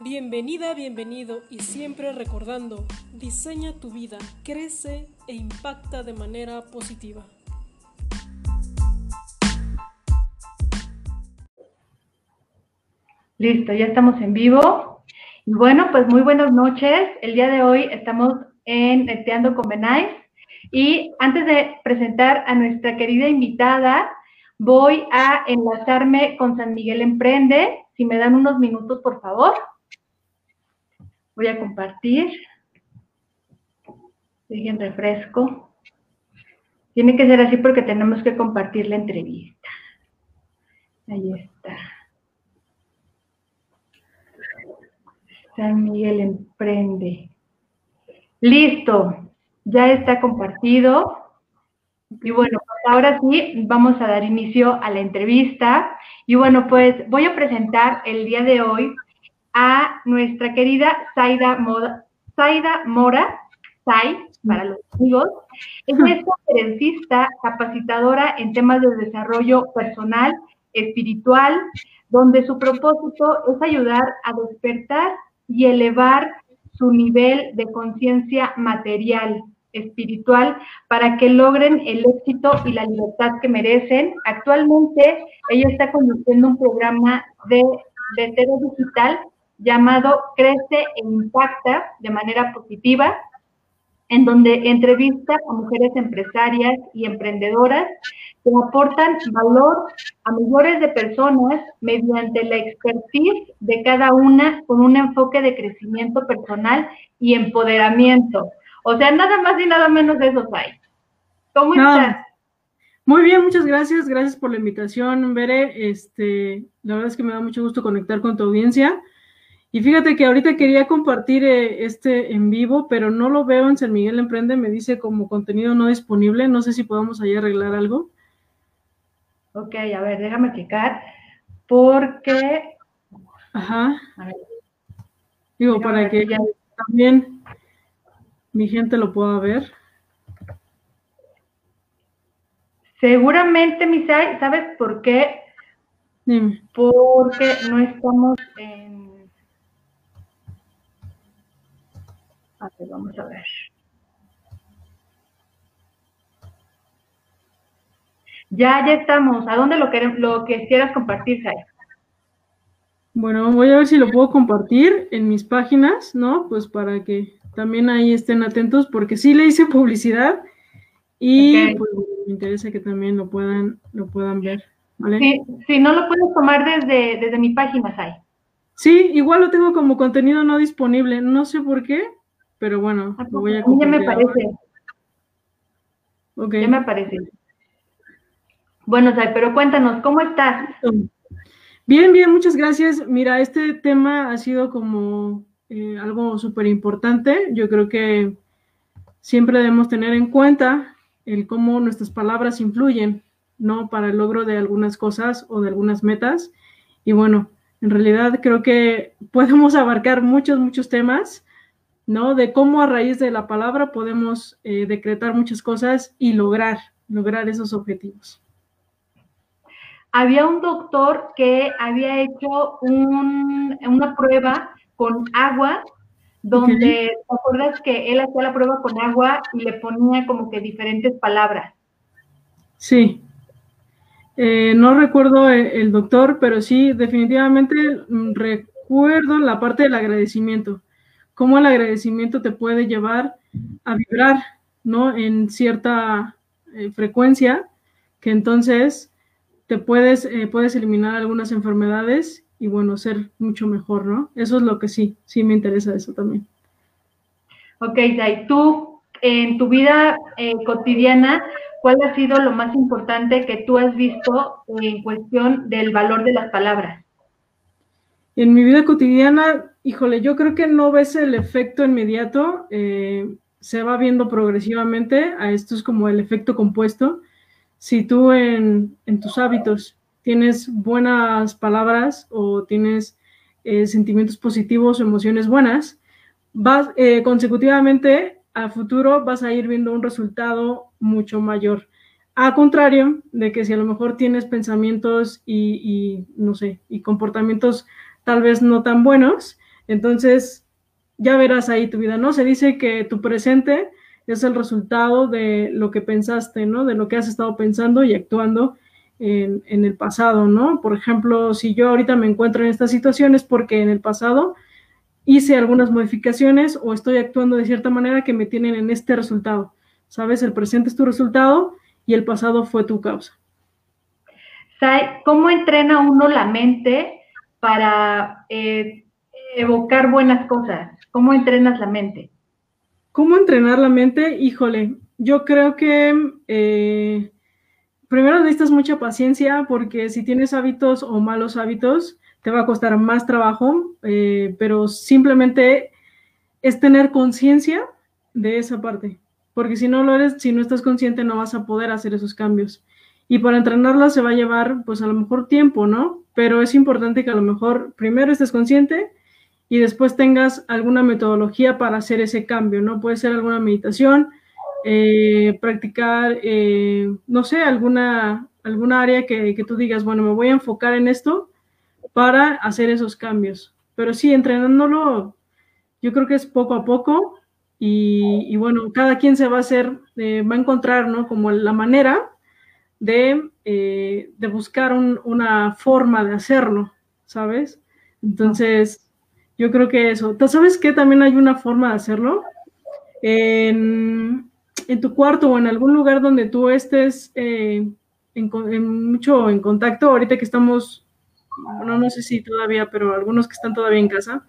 Bienvenida, bienvenido y siempre recordando, diseña tu vida, crece e impacta de manera positiva. Listo, ya estamos en vivo. Y bueno, pues muy buenas noches. El día de hoy estamos en Neteando con Benais. Y antes de presentar a nuestra querida invitada, voy a enlazarme con San Miguel Emprende. Si me dan unos minutos, por favor. Voy a compartir. Dejen refresco. Tiene que ser así porque tenemos que compartir la entrevista. Ahí está. San Miguel Emprende. Listo, ya está compartido. Y bueno, pues ahora sí, vamos a dar inicio a la entrevista. Y bueno, pues voy a presentar el día de hoy a nuestra querida Zaida, Mora, Zay, para los amigos. Es conferencista, capacitadora en temas de desarrollo personal, espiritual, donde su propósito es ayudar a despertar y elevar su nivel de conciencia material, espiritual, para que logren el éxito y la libertad que merecen. Actualmente ella está conduciendo un programa de, de digital llamado Crece e Impacta de manera positiva, en donde entrevista a mujeres empresarias y emprendedoras que aportan valor a millones de personas mediante la expertise de cada una con un enfoque de crecimiento personal y empoderamiento. O sea, nada más y nada menos de eso hay. ¿Cómo estás? Muy bien, muchas gracias. Gracias por la invitación, Bere. Este, la verdad es que me da mucho gusto conectar con tu audiencia. Y fíjate que ahorita quería compartir eh, este en vivo, pero no lo veo en San Miguel Emprende, me dice como contenido no disponible, no sé si podamos ahí arreglar algo. Ok, a ver, déjame checar, porque... Ajá. Digo, para que ya también mi gente lo pueda ver. Seguramente, Misai, ¿sabes por qué? Dime. Porque no estamos en A ver, vamos a ver. Ya, ya estamos. ¿A dónde lo, queremos, lo quisieras compartir, Sai? Bueno, voy a ver si lo puedo compartir en mis páginas, ¿no? Pues para que también ahí estén atentos, porque sí le hice publicidad y pues, me interesa que también lo puedan, lo puedan ver. ¿vale? Sí, sí, no lo puedes tomar desde, desde mi página, Sai. Sí, igual lo tengo como contenido no disponible. No sé por qué, pero bueno, lo voy a Ya me parece. Ya me parece. Bueno, Sai, pero cuéntanos, ¿cómo estás? Bien, bien, muchas gracias. Mira, este tema ha sido como eh, algo súper importante. Yo creo que siempre debemos tener en cuenta el cómo nuestras palabras influyen, ¿no? Para el logro de algunas cosas o de algunas metas. Y bueno, en realidad creo que podemos abarcar muchos, muchos temas ¿no? De cómo a raíz de la palabra podemos eh, decretar muchas cosas y lograr, lograr esos objetivos. Había un doctor que había hecho una prueba con agua, donde, ¿te acuerdas que él hacía la prueba con agua y le ponía como que diferentes palabras? Sí. Eh, no recuerdo el, el, doctor, pero sí, definitivamente mm, recuerdo la parte del agradecimiento cómo el agradecimiento te puede llevar a vibrar, ¿no? En cierta eh, frecuencia, que entonces te puedes, eh, puedes eliminar algunas enfermedades y bueno, ser mucho mejor, ¿no? Eso es lo que sí, sí me interesa eso también. Ok, Dai, tú en tu vida eh, cotidiana, ¿cuál ha sido lo más importante que tú has visto en cuestión del valor de las palabras? En mi vida cotidiana, híjole, yo creo que no ves el efecto inmediato, eh, se va viendo progresivamente, a esto es como el efecto compuesto. Si tú en, tus hábitos tienes buenas palabras o tienes eh, sentimientos positivos emociones buenas, vas eh, consecutivamente a futuro vas a ir viendo un resultado mucho mayor. A contrario de que si a lo mejor tienes pensamientos y, y no sé, y comportamientos tal vez no tan buenos, Entonces, ya verás ahí tu vida, ¿no? Se dice que tu presente es el resultado de lo que pensaste, ¿no? De lo que has estado pensando y actuando en, en, el pasado, ¿no? Por ejemplo, si yo ahorita me encuentro en estas situaciones porque en el pasado hice algunas modificaciones o estoy actuando de cierta manera que me tienen en este resultado. ¿Sabes? El presente es tu resultado y el pasado fue tu causa. ¿Cómo entrena uno la mente para eh, evocar buenas cosas? ¿Cómo entrenas la mente? ¿Cómo entrenar la mente? Híjole, yo creo que eh, primero necesitas mucha paciencia porque si tienes hábitos o malos hábitos, te va a costar más trabajo, eh, pero simplemente es tener conciencia de esa parte, porque si no lo eres, si no estás consciente, no vas a poder hacer esos cambios. Y para entrenarla se va a llevar, pues a lo mejor tiempo, ¿no? Pero es importante que a lo mejor primero estés consciente y después tengas alguna metodología para hacer ese cambio, ¿no? Puede ser alguna meditación, eh, practicar, eh, no sé, alguna, alguna área que, que, tú digas, bueno, me voy a enfocar en esto para hacer esos cambios. Pero sí, entrenándolo, yo creo que es poco a poco y, y bueno, cada quien se va a hacer, eh, va a encontrar, ¿no? Como la manera de, de buscar un, una forma de hacerlo, ¿sabes? Entonces, yo creo que eso. ¿Sabes qué? También hay una forma de hacerlo. En, tu cuarto o en algún lugar donde tú estés eh, en, en, mucho en contacto, ahorita que estamos, bueno, no sé si todavía, pero algunos que están todavía en casa,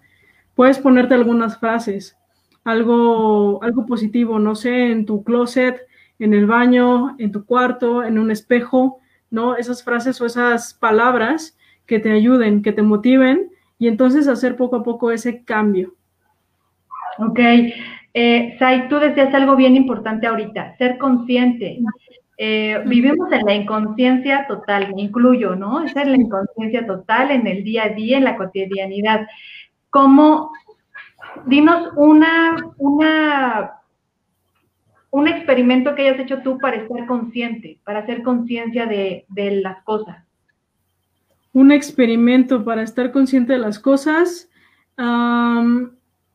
puedes ponerte algunas frases, algo, algo positivo, no sé, en tu closet, en el baño, en tu cuarto, en un espejo, ¿no? Esas frases o esas palabras que te ayuden, que te motiven y entonces hacer poco a poco ese cambio. Ok. Eh, Sai, tú decías algo bien importante ahorita, ser consciente. Eh, vivimos en la inconsciencia total, me incluyo, ¿no? Esa es la inconsciencia total en el día a día, en la cotidianidad. ¿Cómo? Dinos una, una un experimento que hayas hecho tú para estar consciente, para hacer conciencia de, de, las cosas. Un experimento para estar consciente de las cosas.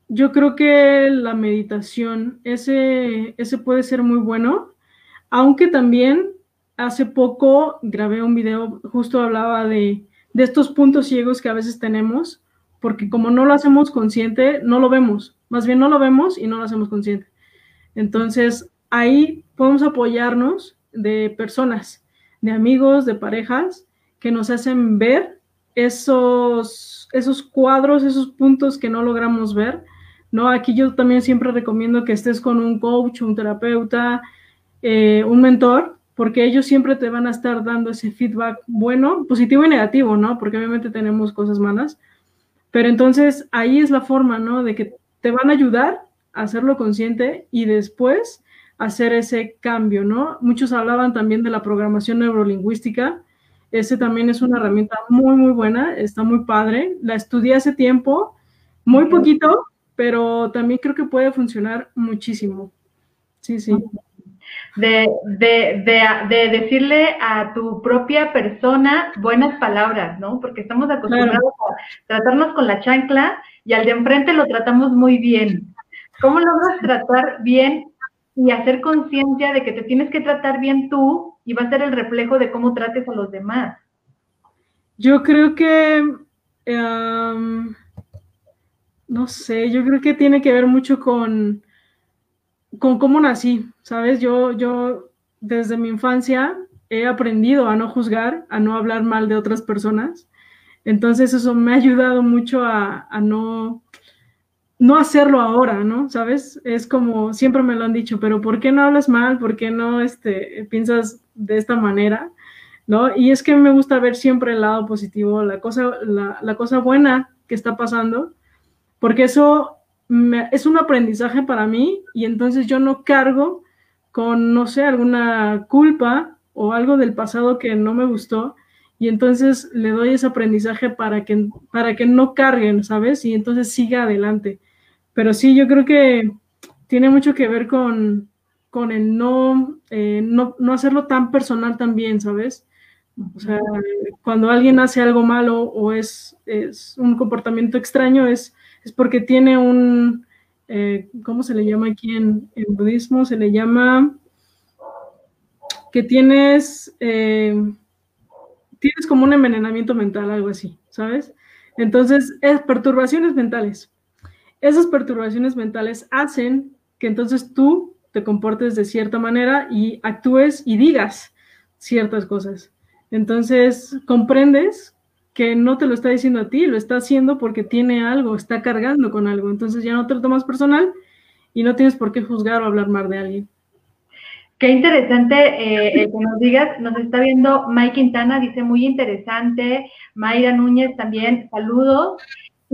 Yo creo que la meditación, ese, ese puede ser muy bueno, aunque también hace poco grabé un video, justo hablaba de, de estos puntos ciegos que a veces tenemos, porque como no lo hacemos consciente, no lo vemos, más bien no lo vemos y no lo hacemos consciente. Entonces, ahí podemos apoyarnos de personas, de amigos, de parejas, que nos hacen ver esos, esos cuadros, esos puntos que no logramos ver. ¿no? Aquí yo también siempre recomiendo que estés con un coach, un terapeuta, eh, un mentor, porque ellos siempre te van a estar dando ese feedback bueno, positivo y negativo, ¿no? Porque obviamente tenemos cosas malas. Pero entonces ahí es la forma, ¿no? De que te van a ayudar hacerlo consciente y después hacer ese cambio, ¿no? Muchos hablaban también de la programación neurolingüística. Ese también es una herramienta muy, muy buena, está muy padre. La estudié hace tiempo, muy poquito, pero también creo que puede funcionar muchísimo. Sí, sí. De, de, de, de, decirle a tu propia persona buenas palabras, ¿no? Porque estamos acostumbrados claro. a tratarnos con la chancla y al de enfrente lo tratamos muy bien. ¿Cómo logras tratar bien y hacer conciencia de que te tienes que tratar bien tú y va a ser el reflejo de cómo trates a los demás? Yo creo que, um, no sé, yo creo que tiene que ver mucho con, con cómo nací, ¿sabes? Yo, yo desde mi infancia he aprendido a no juzgar, a no hablar mal de otras personas. Entonces eso me ha ayudado mucho a, a no no hacerlo ahora, ¿no? ¿Sabes? Es como, siempre me lo han dicho, pero ¿por qué no hablas mal? ¿Por qué no este, piensas de esta manera? ¿No? Y es que me gusta ver siempre el lado positivo, la cosa, la, cosa buena que está pasando, porque eso es un aprendizaje para mí y entonces yo no cargo con, no sé, alguna culpa o algo del pasado que no me gustó, y entonces le doy ese aprendizaje para que, para que no carguen, ¿sabes? Y entonces siga adelante. Pero sí, yo creo que tiene mucho que ver con, con el no, eh, no, no, hacerlo tan personal también, ¿sabes? O sea, cuando alguien hace algo malo o es, es un comportamiento extraño, es, es porque tiene un, eh, ¿cómo se le llama aquí en, budismo? Se le llama que tienes, eh, tienes como un envenenamiento mental, algo así, ¿sabes? Entonces, es perturbaciones mentales. Esas perturbaciones mentales hacen que entonces tú te comportes de cierta manera y actúes y digas ciertas cosas. Entonces, comprendes que no te lo está diciendo a ti, lo está haciendo porque tiene algo, está cargando con algo. Entonces ya no te lo tomas personal y no tienes por qué juzgar o hablar mal de alguien. Qué interesante eh, que nos digas, nos está viendo Mike Quintana, dice muy interesante, Mayra Núñez también, saludos.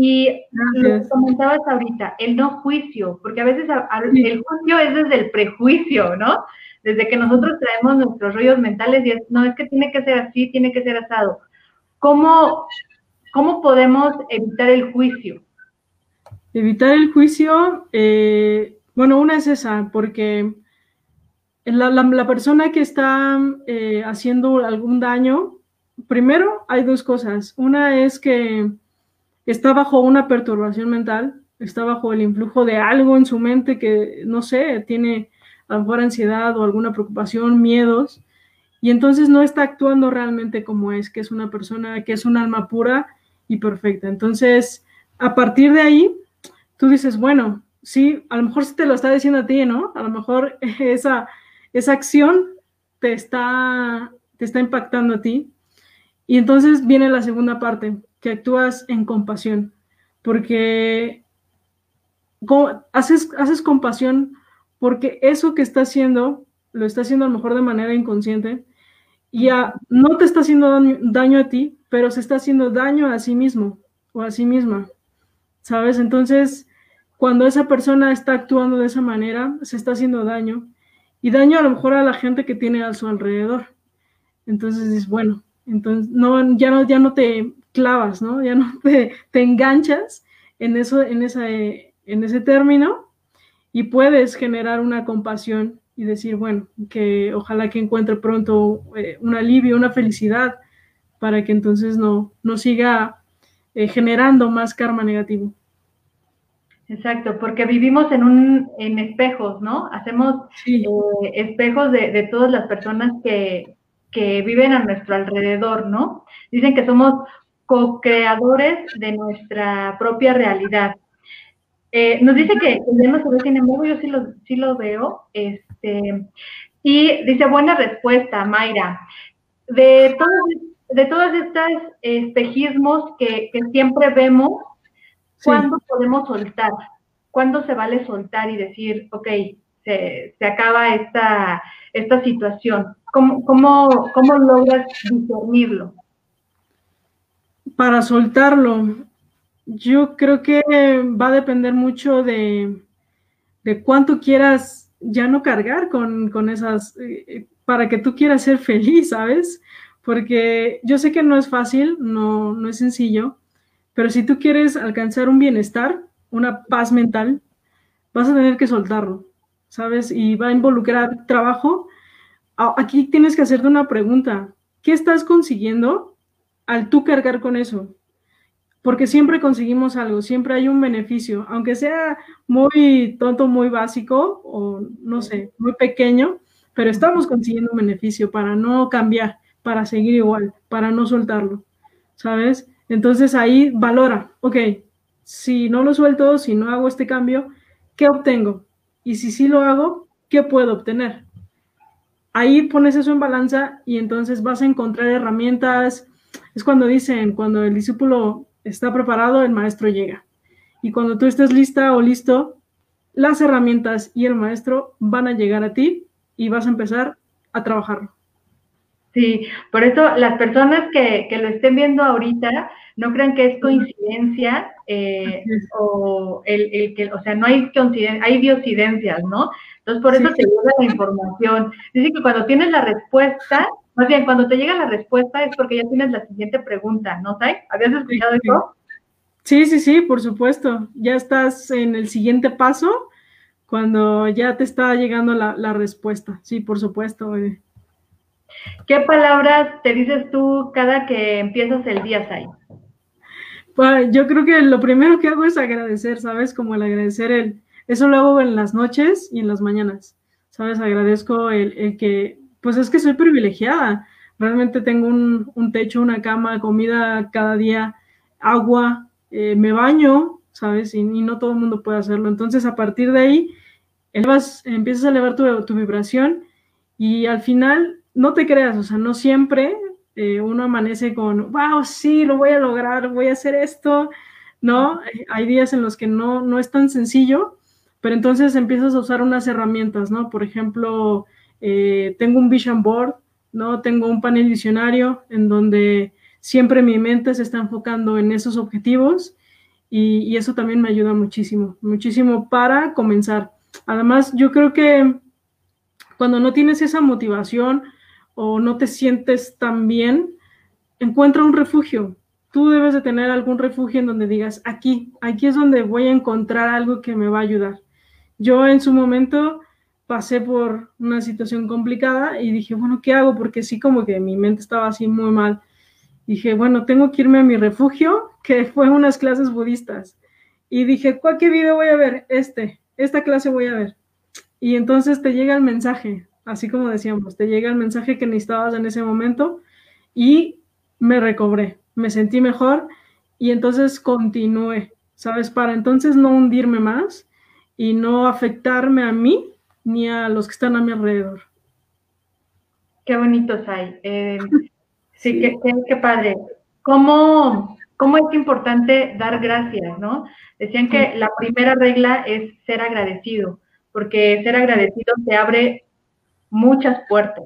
Y lo comentabas ahorita, el no juicio, porque a veces el juicio es desde el prejuicio, ¿no? Desde que nosotros traemos nuestros rollos mentales y es, no, es que tiene que ser así, tiene que ser asado. ¿Cómo, cómo podemos evitar el juicio? Evitar el juicio, eh, bueno, una es esa, porque la, persona que está eh, haciendo algún daño, primero hay dos cosas. Una es que está bajo una perturbación mental, está bajo el influjo de algo en su mente que, no sé, tiene a lo mejor ansiedad o alguna preocupación, miedos, y entonces no está actuando realmente como es, que es una persona, que es un alma pura y perfecta. Entonces, a partir de ahí, tú dices, bueno, sí, a lo mejor sí te lo está diciendo a ti, ¿no? A lo mejor esa, esa acción te está, te está impactando a ti. Y entonces viene la segunda parte, que actúas en compasión, porque haces, haces compasión porque eso que está haciendo, lo está haciendo a lo mejor de manera inconsciente, y no te está haciendo daño, a ti, pero se está haciendo daño a sí mismo o a sí misma, ¿sabes? Entonces, cuando esa persona está actuando de esa manera, se está haciendo daño y daño a lo mejor a la gente que tiene a su alrededor. Entonces es bueno, entonces no, ya, no, ya no te clavas, ¿no? Ya no te, te enganchas en, eso, en, esa, en ese término y puedes generar una compasión y decir, bueno, que ojalá que encuentre pronto eh, un alivio, una felicidad, para que entonces no, no siga eh, generando más karma negativo. Exacto, porque vivimos en un en espejos, ¿no? Hacemos eh, espejos de, de, todas las personas que, que viven a nuestro alrededor, ¿no? Dicen que somos co-creadores de nuestra propia realidad. Eh, nos dice que no se ve, sin embargo, yo sí lo, sí lo veo. Este, y dice, buena respuesta, Mayra. De, de todos estos espejismos que, siempre vemos, ¿cuándo podemos soltar? ¿Cuándo se vale soltar y decir, ok, se, acaba esta, esta situación? ¿Cómo, cómo, cómo logras discernirlo? Para soltarlo, yo creo que va a depender mucho de, cuánto quieras ya no cargar con, esas, eh, para que tú quieras ser feliz, ¿sabes? Porque yo sé que no es fácil, no, no es sencillo, pero si tú quieres alcanzar un bienestar, una paz mental, vas a tener que soltarlo, ¿sabes? Y va a involucrar trabajo. Aquí tienes que hacerte una pregunta. ¿Qué estás consiguiendo al tú cargar con eso? porque siempre conseguimos algo, siempre hay un beneficio, aunque sea muy tonto, muy básico o no sé, muy pequeño, pero estamos consiguiendo un beneficio para no cambiar, para seguir igual, para no soltarlo, ¿sabes? Entonces ahí valora, ok, si no lo suelto, si no hago este cambio, ¿qué obtengo? Y si sí lo hago, ¿qué puedo obtener? Ahí pones eso en balanza y entonces vas a encontrar herramientas. Es cuando dicen, cuando el discípulo está preparado, el maestro llega. Y cuando tú estés lista o listo, las herramientas y el maestro van a llegar a ti y vas a empezar a trabajarlo. Sí, por eso las personas que, lo estén viendo ahorita no crean que es coincidencia eh, o el, que, o sea, no hay coincidencia, hay diocidencias, ¿no? Entonces por eso te la información. Dice que cuando tienes la respuesta, más bien, cuando te llega la respuesta es porque ya tienes la siguiente pregunta, ¿no, Tai? ¿Habías escuchado eso? Sí, sí, sí, por supuesto. Ya estás en el siguiente paso cuando ya te está llegando la, respuesta. Sí, por supuesto. ¿Qué palabras te dices tú cada que empiezas el día, Tai? yo creo que lo primero que hago es agradecer, ¿sabes? Como el agradecer el, eso lo hago en las noches y en las mañanas, ¿sabes? Agradezco el, que, pues es que soy privilegiada, realmente tengo un, techo, una cama, comida cada día, agua, eh, me baño, ¿sabes? Y, no todo el mundo puede hacerlo. Entonces, a partir de ahí, empiezas a elevar tu, tu vibración y al final, no te creas, o sea, no siempre eh, uno amanece con, wow, sí, lo voy a lograr, voy a hacer esto, ¿no? Hay días en los que no, no es tan sencillo, pero entonces empiezas a usar unas herramientas, ¿no? Por ejemplo, eh, tengo un vision board, ¿no? Tengo un panel visionario en donde siempre mi mente se está enfocando en esos objetivos y, y eso también me ayuda muchísimo, muchísimo para comenzar. Además, yo creo que cuando no tienes esa motivación, o no te sientes tan bien, encuentra un refugio. Tú debes de tener algún refugio en donde digas, aquí, aquí es donde voy a encontrar algo que me va a ayudar. Yo en su momento pasé por una situación complicada y dije, bueno, ¿qué hago? Porque sí, como que mi mente estaba así muy mal. Dije, bueno, tengo que irme a mi refugio, que fue unas clases budistas. Y dije, ¿cuál qué video voy a ver? Este, esta clase voy a ver. Y entonces te llega el mensaje, así como decíamos, te llega el mensaje que necesitabas en ese momento y me recobré, me sentí mejor y entonces continué, ¿sabes? Para entonces no hundirme más y no afectarme a mí ni a los que están a mi alrededor. Qué bonitos hay. Eh, sí, Qué, qué, padre. ¿Cómo, ¿Cómo es importante dar gracias, no? Decían que la primera regla es ser agradecido, porque ser agradecido te abre muchas puertas,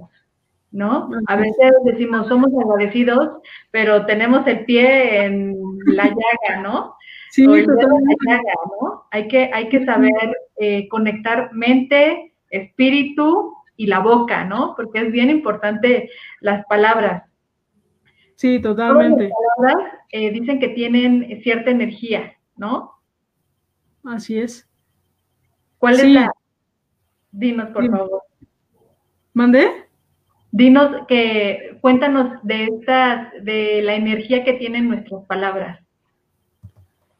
¿no? A veces decimos, somos agradecidos, pero tenemos el pie en la llaga, ¿no? Sí, o el dedo en la llaga, ¿no? Hay que, hay que saber eh, conectar mente, espíritu y la boca, ¿no? Porque es bien importante las palabras. Sí, totalmente. las palabras eh, dicen que tienen cierta energía, ¿no? Así es. ¿Cuál es la? Dinos, por favor. ¿Mandé? Dinos que, cuéntanos de estas, de la energía que tienen nuestras palabras.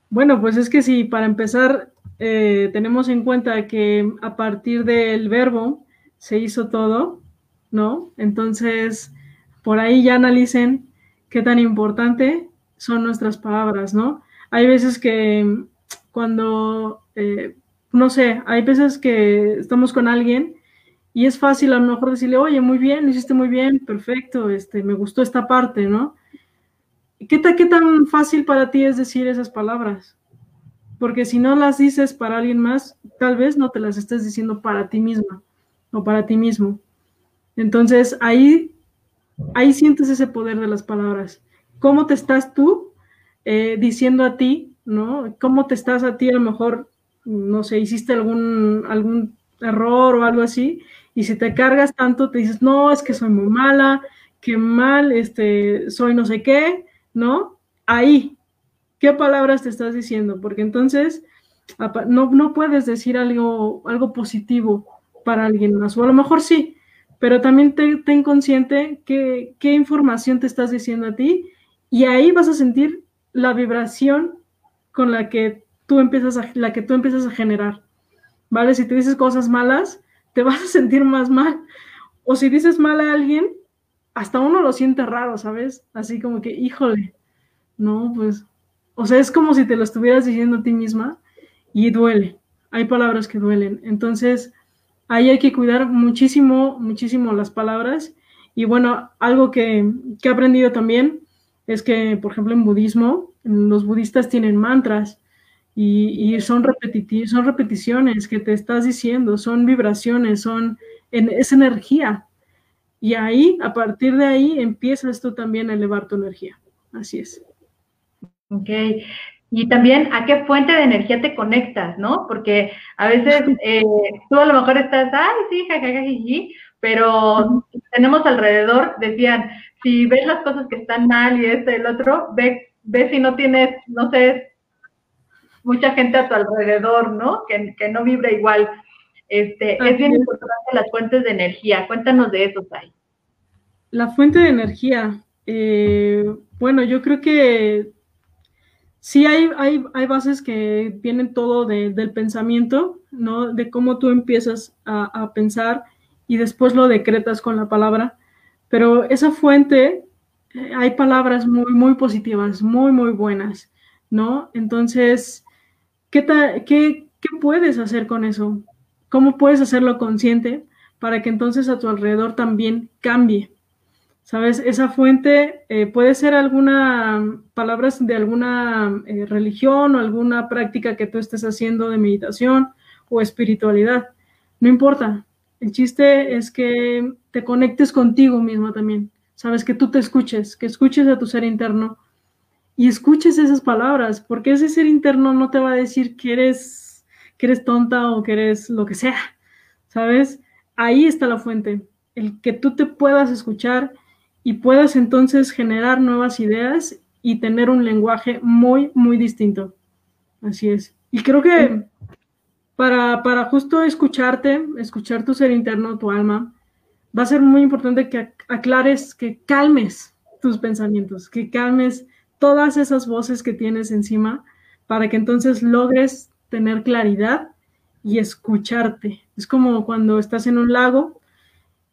Bueno, pues es que si para empezar eh, tenemos en cuenta que a partir del verbo se hizo todo, ¿no? Entonces, por ahí ya analicen qué tan importante son nuestras palabras, ¿no? Hay veces que cuando, eh, no sé, hay veces que estamos con alguien y es fácil a lo mejor decirle, oye, muy bien, hiciste muy bien, perfecto, este, me gustó esta parte, ¿no? ¿Qué, ¿Qué tan fácil para ti es decir esas palabras? Porque si no las dices para alguien más, tal vez no te las estés diciendo para ti misma o para ti mismo. Entonces ahí, ahí sientes ese poder de las palabras. ¿Cómo te estás tú eh, diciendo a ti, ¿no? ¿Cómo te estás a ti a lo mejor, no sé, hiciste algún, algún error o algo así y si te cargas tanto, te dices, no, es que soy muy mala, que mal, este, soy no sé qué, ¿no? Ahí, ¿qué palabras te estás diciendo? Porque entonces no, no puedes decir algo, algo positivo para alguien más, o a lo mejor sí, pero también ten consciente que, qué información te estás diciendo a ti y ahí vas a sentir la vibración con la que tú empiezas a, la que tú empiezas a generar, ¿vale? Si te dices cosas malas, te vas a sentir más mal. O si dices mal a alguien, hasta uno lo siente raro, ¿sabes? Así como que, híjole, no, pues, o sea, es como si te lo estuvieras diciendo a ti misma y duele. Hay palabras que duelen. Entonces, ahí hay que cuidar muchísimo, muchísimo las palabras. Y bueno, algo que, que he aprendido también es que, por ejemplo, en budismo, los budistas tienen mantras y, son, son repeticiones que te estás diciendo, son vibraciones, son es energía. Y ahí, a partir de ahí, empiezas tú también a elevar tu energía. Así es. Ok. Y también a qué fuente de energía te conectas, ¿no? Porque a veces eh, tú a lo mejor estás, ay, sí, jajajaji, pero tenemos alrededor, decían, si ves las cosas que están mal y este el otro, ve, ve si no tienes, no sé, mucha gente a tu alrededor, ¿no? Que, no vibra igual. Este, es bien importante las fuentes de energía. Cuéntanos de eso, Sai. La fuente de energía. Eh, bueno, yo creo que sí hay, hay, hay bases que vienen todo del pensamiento, ¿no? De cómo tú empiezas a, pensar y después lo decretas con la palabra, pero esa fuente, eh, hay palabras muy, muy positivas, muy, muy buenas, ¿no? Entonces, ¿qué, qué, ¿qué puedes hacer con eso? ¿Cómo puedes hacerlo consciente para que entonces a tu alrededor también cambie? ¿Sabes? Esa fuente eh, puede ser alguna palabras de alguna eh, religión o alguna práctica que tú estés haciendo de meditación o espiritualidad. No importa. El chiste es que te conectes contigo mismo también. Sabes que tú te escuches, que escuches a tu ser interno y escuches esas palabras, porque ese ser interno no te va a decir que eres, que eres tonta o que eres lo que sea. ¿Sabes? Ahí está la fuente. El que tú te puedas escuchar y puedas entonces generar nuevas ideas y tener un lenguaje muy, muy distinto. Así es. Y creo que para, para justo escucharte, escuchar tu ser interno, tu alma, va a ser muy importante que aclares, que calmes tus pensamientos, que calmes todas esas voces que tienes encima para que entonces logres tener claridad y escucharte. Es como cuando estás en un lago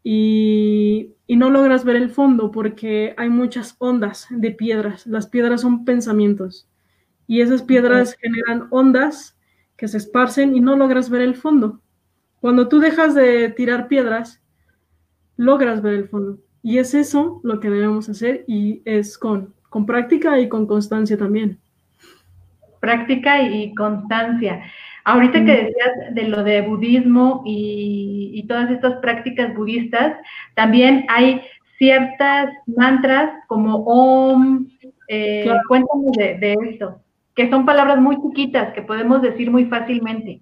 y, no logras ver el fondo porque hay muchas ondas de piedras. Las piedras son pensamientos y esas piedras generan ondas que se esparcen y no logras ver el fondo. Cuando tú dejas de tirar piedras, logras ver el fondo. Y es eso lo que debemos hacer y es con, con práctica y con constancia también. Práctica y constancia. Ahorita que decías de lo de budismo y, todas estas prácticas budistas, también hay ciertas mantras como Om, eh, cuéntame de, de, esto, que son palabras muy chiquitas que podemos decir muy fácilmente.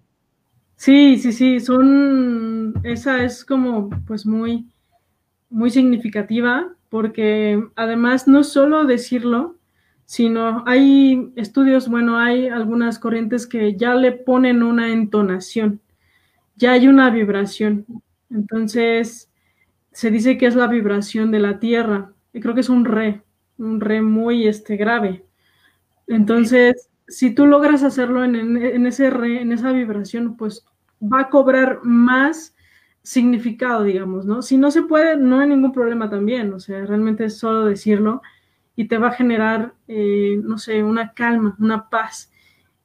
Sí, sí, sí, son, esa es como pues muy, muy significativa porque además no solo decirlo, sino hay estudios, bueno, hay algunas corrientes que ya le ponen una entonación, ya hay una vibración. Entonces, se dice que es la vibración de la tierra, y creo que es un re, un re muy este, grave. Entonces, si tú logras hacerlo en, en ese re, en esa vibración, pues va a cobrar más significado, digamos, ¿no? Si no se puede, no hay ningún problema también, o sea, realmente es solo decirlo y te va a generar, eh, no sé, una calma, una paz.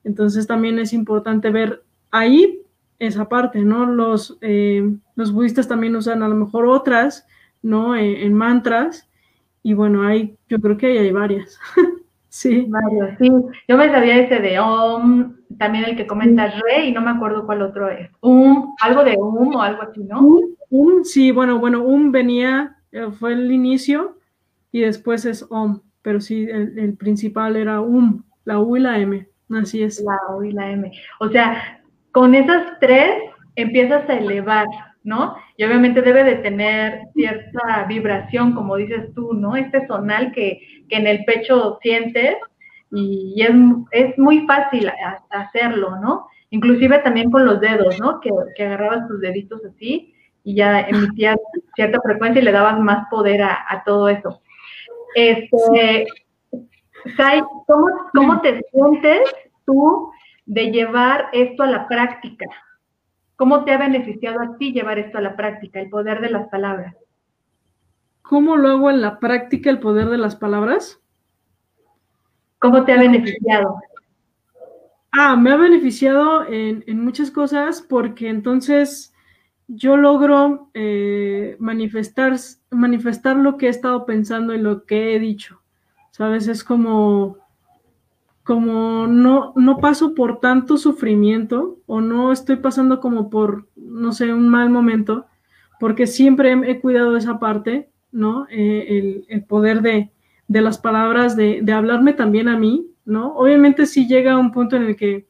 Entonces también es importante ver ahí esa parte, ¿no? Los, eh, los budistas también usan a lo mejor otras, ¿no? Eh, en mantras. Y bueno, hay, yo creo que hay varias. sí. Yo me sabía ese de Om, también el que comentas Re, y no me acuerdo cuál otro es. Um, algo de Um o algo así, ¿no? Um, sí, bueno, bueno, Um venía, fue el inicio, y después es OM, pero sí, el, principal era UM, la U y la M, así es. La U y la M. O sea, con esas tres empiezas a elevar, ¿no? Y obviamente debe de tener cierta vibración, como dices tú, ¿no? Este sonal que, en el pecho sientes y es, es muy fácil hacerlo, ¿no? Inclusive también con los dedos, ¿no? Que, que agarrabas tus deditos así y ya emitías cierta frecuencia y le dabas más poder a todo eso. Este, Sai, ¿cómo, te sientes tú de llevar esto a la práctica? ¿Cómo te ha beneficiado a ti llevar esto a la práctica, el poder de las palabras? ¿Cómo lo hago en la práctica el poder de las palabras? ¿Cómo te ha beneficiado? Ah, me ha beneficiado en, en muchas cosas porque entonces yo logro eh, manifestar, manifestar lo que he estado pensando y lo que he dicho. ¿Sabes? Es como, como no, no paso por tanto sufrimiento o no estoy pasando como por, no sé, un mal momento, porque siempre he, cuidado esa parte, ¿no? Eh, el, poder de, de las palabras, de, de, hablarme también a mí, ¿no? Obviamente si llega un punto en el que,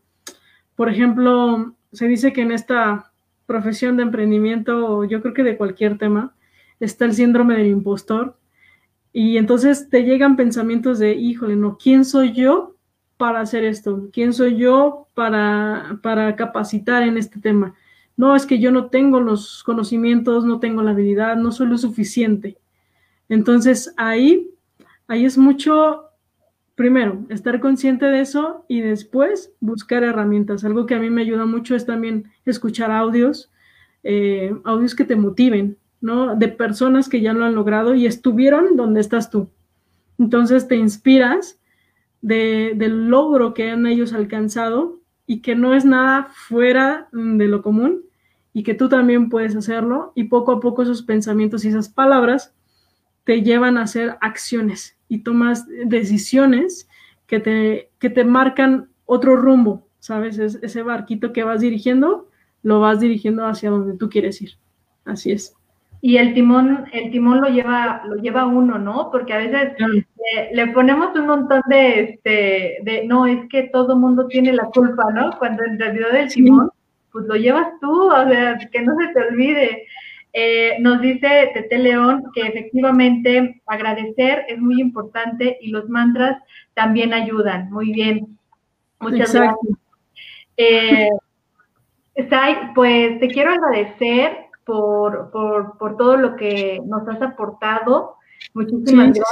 por ejemplo, se dice que en esta profesión de emprendimiento, yo creo que de cualquier tema, está el síndrome del impostor. Y entonces te llegan pensamientos de, híjole, no, ¿quién soy yo para hacer esto? ¿Quién soy yo para, para capacitar en este tema? No, es que yo no tengo los conocimientos, no tengo la habilidad, no soy lo suficiente. Entonces ahí, ahí es mucho primero, estar consciente de eso y después buscar herramientas. Algo que a mí me ayuda mucho es también escuchar audios, eh, audios que te motiven, ¿no? De personas que ya lo han logrado y estuvieron donde estás tú. Entonces te inspiras del logro que han ellos alcanzado y que no es nada fuera de lo común y que tú también puedes hacerlo y poco a poco esos pensamientos y esas palabras te llevan a hacer acciones y tomas decisiones que te, que te marcan otro rumbo, ¿sabes? ese barquito que vas dirigiendo, lo vas dirigiendo hacia donde tú quieres ir. Así es. Y el timón, el timón lo lleva, lo lleva uno, ¿no? Porque a veces le, ponemos un montón de, este, de, no, es que todo mundo tiene la culpa, ¿no? Cuando en realidad el timón, pues lo llevas tú, o sea, que no se te olvide. Eh, nos dice Tete León que efectivamente agradecer es muy importante y los mantras también ayudan. Muy bien. Muchas gracias. Eh, Sai, pues te quiero agradecer por, por, todo lo que nos has aportado. Muchísimas gracias.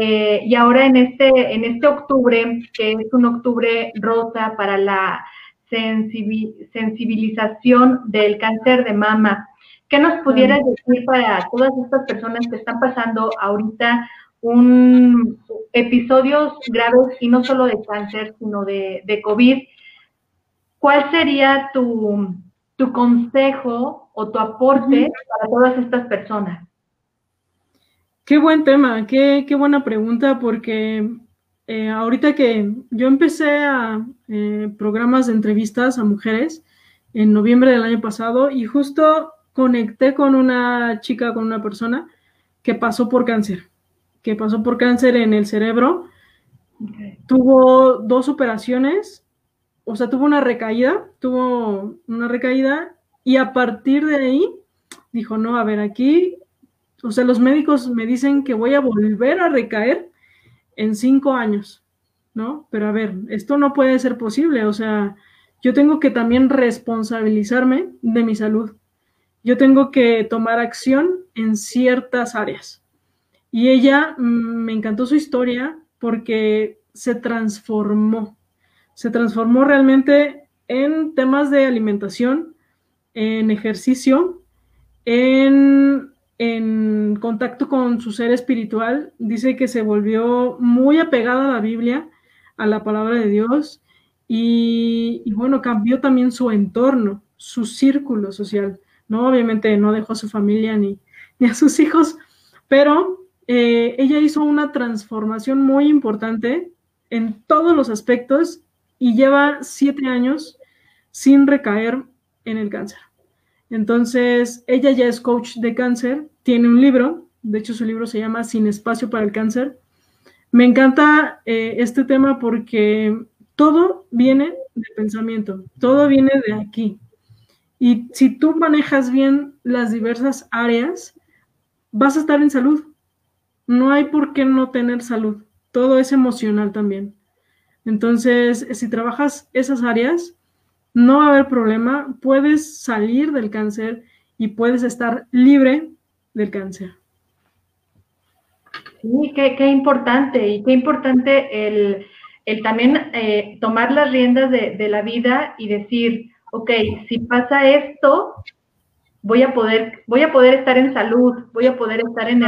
Eh, y ahora en este, en este octubre, que es un octubre rosa para la sensibilización del cáncer de mama, ¿Qué nos pudieras decir para todas estas personas que están pasando ahorita un episodios graves y no solo de cáncer, sino de, de COVID? ¿Cuál sería tu, tu, consejo o tu aporte para todas estas personas? Qué buen tema, qué, qué buena pregunta, porque eh, ahorita que yo empecé a eh, programas de entrevistas a mujeres en noviembre del año pasado y justo conecté con una chica, con una persona que pasó por cáncer, que pasó por cáncer en el cerebro. Tuvo dos operaciones, o sea, tuvo una recaída, tuvo una recaída y a partir de ahí dijo, no, a ver, aquí, o sea, los médicos me dicen que voy a volver a recaer en cinco años, ¿no? Pero a ver, esto no puede ser posible, o sea, yo tengo que también responsabilizarme de mi salud yo tengo que tomar acción en ciertas áreas. Y ella mm, me encantó su historia porque se transformó, se transformó realmente en temas de alimentación, en ejercicio, en, contacto con su ser espiritual. Dice que se volvió muy apegada a la Biblia, a la palabra de Dios, y bueno, cambió también su entorno, su círculo social. ¿No? Obviamente no dejó a su familia ni, a sus hijos, pero eh, ella hizo una transformación muy importante en todos los aspectos y lleva siete años sin recaer en el cáncer. Entonces, ella ya es coach de cáncer, tiene un libro, de hecho su libro se llama Sin espacio para el cáncer. Me encanta eh, este tema porque todo viene de pensamiento, todo viene de aquí, y si tú manejas bien las diversas áreas, vas a estar en salud. No hay por qué no tener salud. Todo es emocional también. Entonces, si trabajas esas áreas, no va a haber problema. Puedes salir del cáncer y puedes estar libre del cáncer. Sí, qué, importante. Y qué importante el, también eh, tomar las riendas de, de la vida y decir, ok, si pasa esto, voy a poder, voy a poder estar en salud, voy a poder estar en,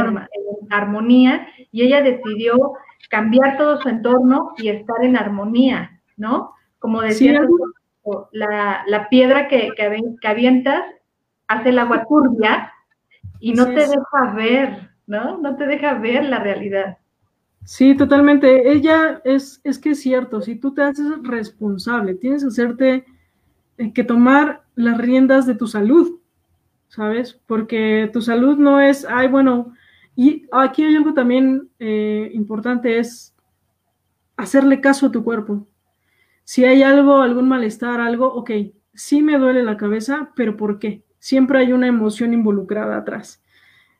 armonía, y ella decidió cambiar todo su entorno y estar en armonía, ¿no? Como decía, la, piedra que, que, avientas hace el agua turbia y no te deja ver, ¿no? No te deja ver la realidad. Sí, totalmente. Ella es, es que es cierto, si tú te haces responsable, tienes que hacerte que tomar las riendas de tu salud, ¿sabes? Porque tu salud no es, ay, bueno, y aquí hay algo también eh, importante, es hacerle caso a tu cuerpo. Si hay algo, algún malestar, algo, ok, sí me duele la cabeza, pero ¿por qué? Siempre hay una emoción involucrada atrás.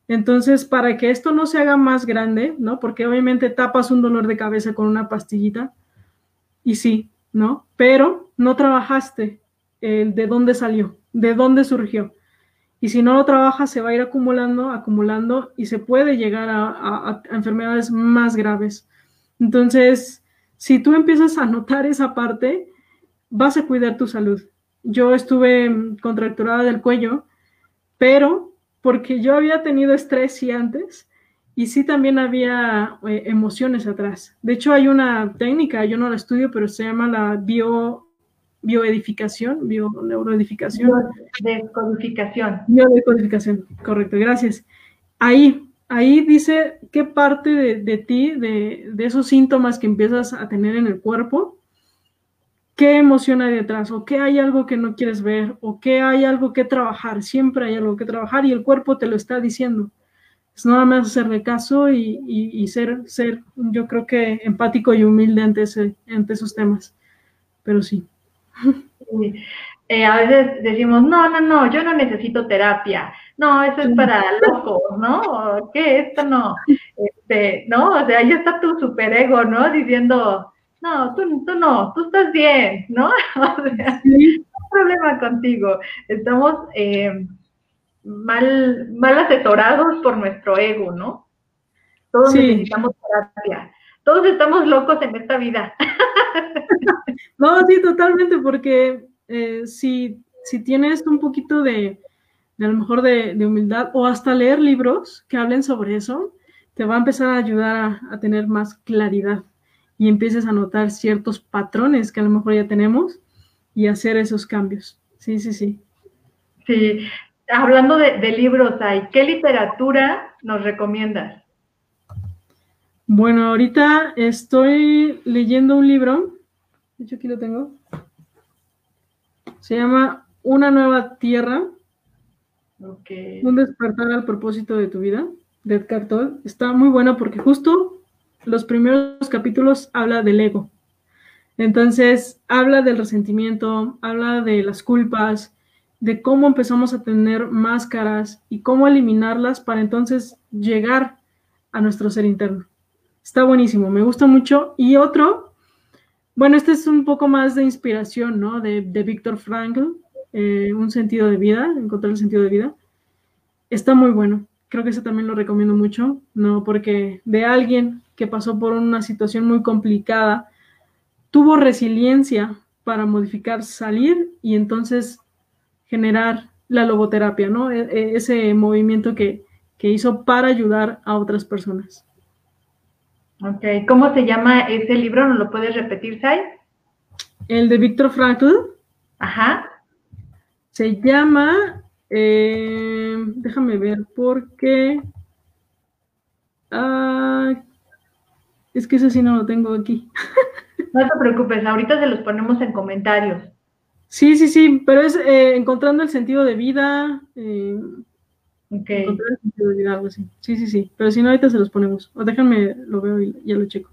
Entonces, para que esto no se haga más grande, ¿no? Porque obviamente tapas un dolor de cabeza con una pastillita, y sí, ¿no? Pero no trabajaste de dónde salió, de dónde surgió. Y si no lo trabaja, se va a ir acumulando, acumulando y se puede llegar a, enfermedades más graves. Entonces, si tú empiezas a notar esa parte, vas a cuidar tu salud. Yo estuve contracturada del cuello, pero porque yo había tenido estrés y antes, y sí también había eh, emociones atrás. De hecho, hay una técnica, yo no la estudio, pero se llama la bio, bioedificación, bioneuroedificación. Biodecodificación. Biodecodificación, correcto, gracias. Ahí, ahí dice qué parte de, ti, de, de, esos síntomas que empiezas a tener en el cuerpo, qué emoción hay detrás, o qué hay algo que no quieres ver, o qué hay algo que trabajar. Siempre hay algo que trabajar y el cuerpo te lo está diciendo. Es nada más hacerle caso y, ser, ser, yo creo que empático y humilde ante, ese, ante esos temas. Pero sí. Eh, a veces decimos, no, no, no, yo no necesito terapia. No, eso es para locos, ¿no? ¿Qué? Esto no. Este, ¿no? O sea, ahí está tu superego, ¿no? Diciendo, no, tú, tú no, tú estás bien, ¿no? O sea, no hay problema contigo. Estamos eh, mal, mal asesorados por nuestro ego, ¿no? Todos necesitamos terapia. Todos estamos locos en esta vida. no, sí, totalmente, porque eh, si, si tienes un poquito de, de a lo mejor de, humildad o hasta leer libros que hablen sobre eso, te va a empezar a ayudar a, tener más claridad y empieces a notar ciertos patrones que a lo mejor ya tenemos y hacer esos cambios. Sí, sí, sí. Sí, hablando de, libros, ¿qué literatura nos recomiendas? Bueno, ahorita estoy leyendo un libro, de hecho aquí lo tengo, se llama Una nueva tierra, un despertar al propósito de tu vida, de Edgar Está muy bueno porque justo los primeros capítulos habla del ego. Entonces, habla del resentimiento, habla de las culpas, de cómo empezamos a tener máscaras y cómo eliminarlas para entonces llegar a nuestro ser interno. Está buenísimo, me gusta mucho. Y otro, bueno, este es un poco más de inspiración, ¿no? De, de Víctor Frankl, eh, un sentido de vida, encontrar el sentido de vida. Está muy bueno. Creo que ese también lo recomiendo mucho, ¿no? Porque de alguien que pasó por una situación muy complicada, tuvo resiliencia para modificar, salir y entonces generar la logoterapia, ¿no? E, e, ese movimiento que, que hizo para ayudar a otras personas. Ok, ¿cómo se llama ese libro? ¿No lo puedes repetir, Sai? El de Víctor Frankl. Ajá. Se llama, eh, déjame ver, porque... Ah, es que ese sí no lo tengo aquí. No te preocupes, ahorita se los ponemos en comentarios. Sí, sí, sí, pero es eh, encontrando el sentido de vida. Eh, Encontrar vida, algo así. Sí, sí, sí, pero si no, ahorita se los ponemos. O déjame, lo veo y ya lo checo.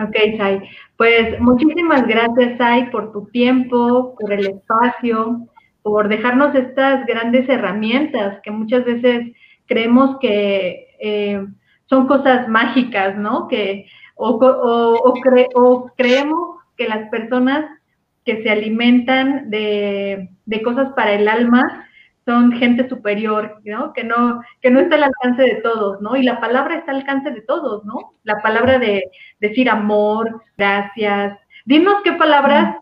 Ok, Sai. Pues muchísimas gracias, Sai, por tu tiempo, por el espacio, por dejarnos estas grandes herramientas que muchas veces creemos que eh, son cosas mágicas, ¿no? Que, o, o, creemos que las personas que se alimentan de, de cosas para el alma son gente superior, ¿no? Que no, que no está al alcance de todos, ¿no? Y la palabra está al alcance de todos, ¿no? La palabra de decir amor, gracias. Dinos qué palabras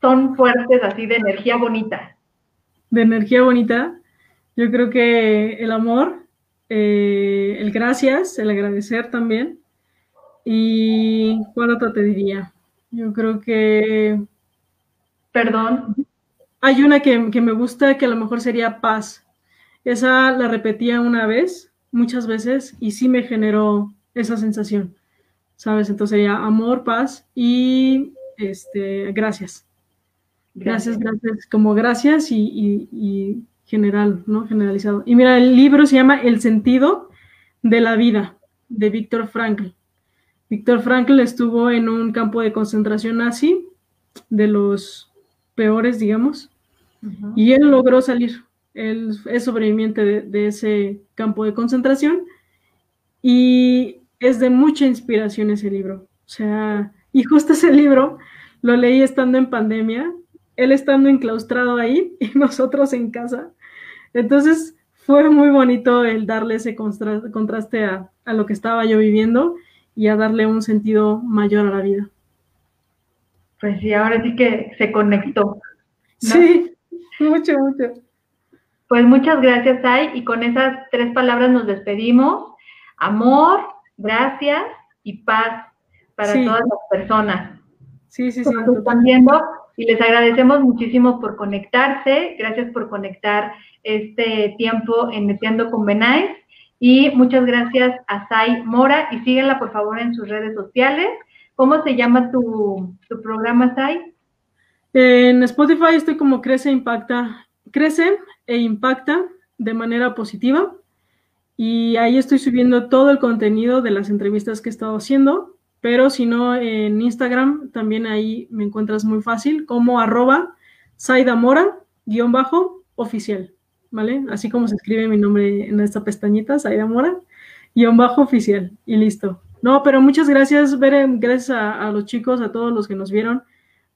son fuertes así de energía bonita. De energía bonita, yo creo que el amor, eh, el gracias, el agradecer también. ¿Y cuál otra te diría? Yo creo que... Perdón. Hay una que, me gusta que a lo mejor sería paz. Esa la repetía una vez, muchas veces, y sí me generó esa sensación, ¿sabes? Entonces sería amor, paz y este, gracias. Gracias, gracias, como gracias y, general, ¿no? Generalizado. Y mira, el libro se llama El sentido de la vida, de Víctor Frankl. Víctor Frankl estuvo en un campo de concentración nazi, de los peores, digamos, y él logró salir. Él es sobreviviente de, ese campo de concentración y es de mucha inspiración ese libro. O sea, y justo ese libro lo leí estando en pandemia, él estando enclaustrado ahí y nosotros en casa. Entonces fue muy bonito el darle ese contraste a, a lo que estaba yo viviendo y a darle un sentido mayor a la vida. Pues sí, ahora sí que se conectó. Sí, mucho, mucho. Pues muchas gracias, Ay, y con esas tres palabras nos despedimos. Amor, gracias y paz para todas las personas. Sí, sí, sí. Nos están viendo y les agradecemos muchísimo por conectarse. Gracias por conectar este tiempo en Metiendo con Benais. Y muchas gracias a Sai Mora y síguela por favor en sus redes sociales. ¿Cómo se llama tu, tu programa, Sai? En Spotify estoy como Crece Impacta, Crece e Impacta de manera positiva. Y ahí estoy subiendo todo el contenido de las entrevistas que he estado haciendo. Pero si no, en Instagram también ahí me encuentras muy fácil como arroba Saidamora guion bajo oficial. ¿Vale? Así como se escribe mi nombre en esta pestañita, Saidamora guion bajo oficial. Y listo. No, pero muchas gracias, Beren, gracias a, los chicos, a todos los que nos vieron,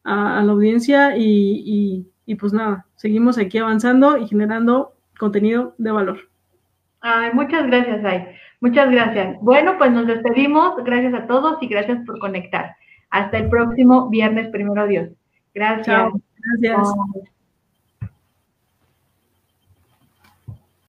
a, la audiencia y, pues nada, seguimos aquí avanzando y generando contenido de valor. Ay, muchas gracias, Ay. Muchas gracias. Bueno, pues nos despedimos. Gracias a todos y gracias por conectar. Hasta el próximo viernes, primero Dios. Gracias. Gracias.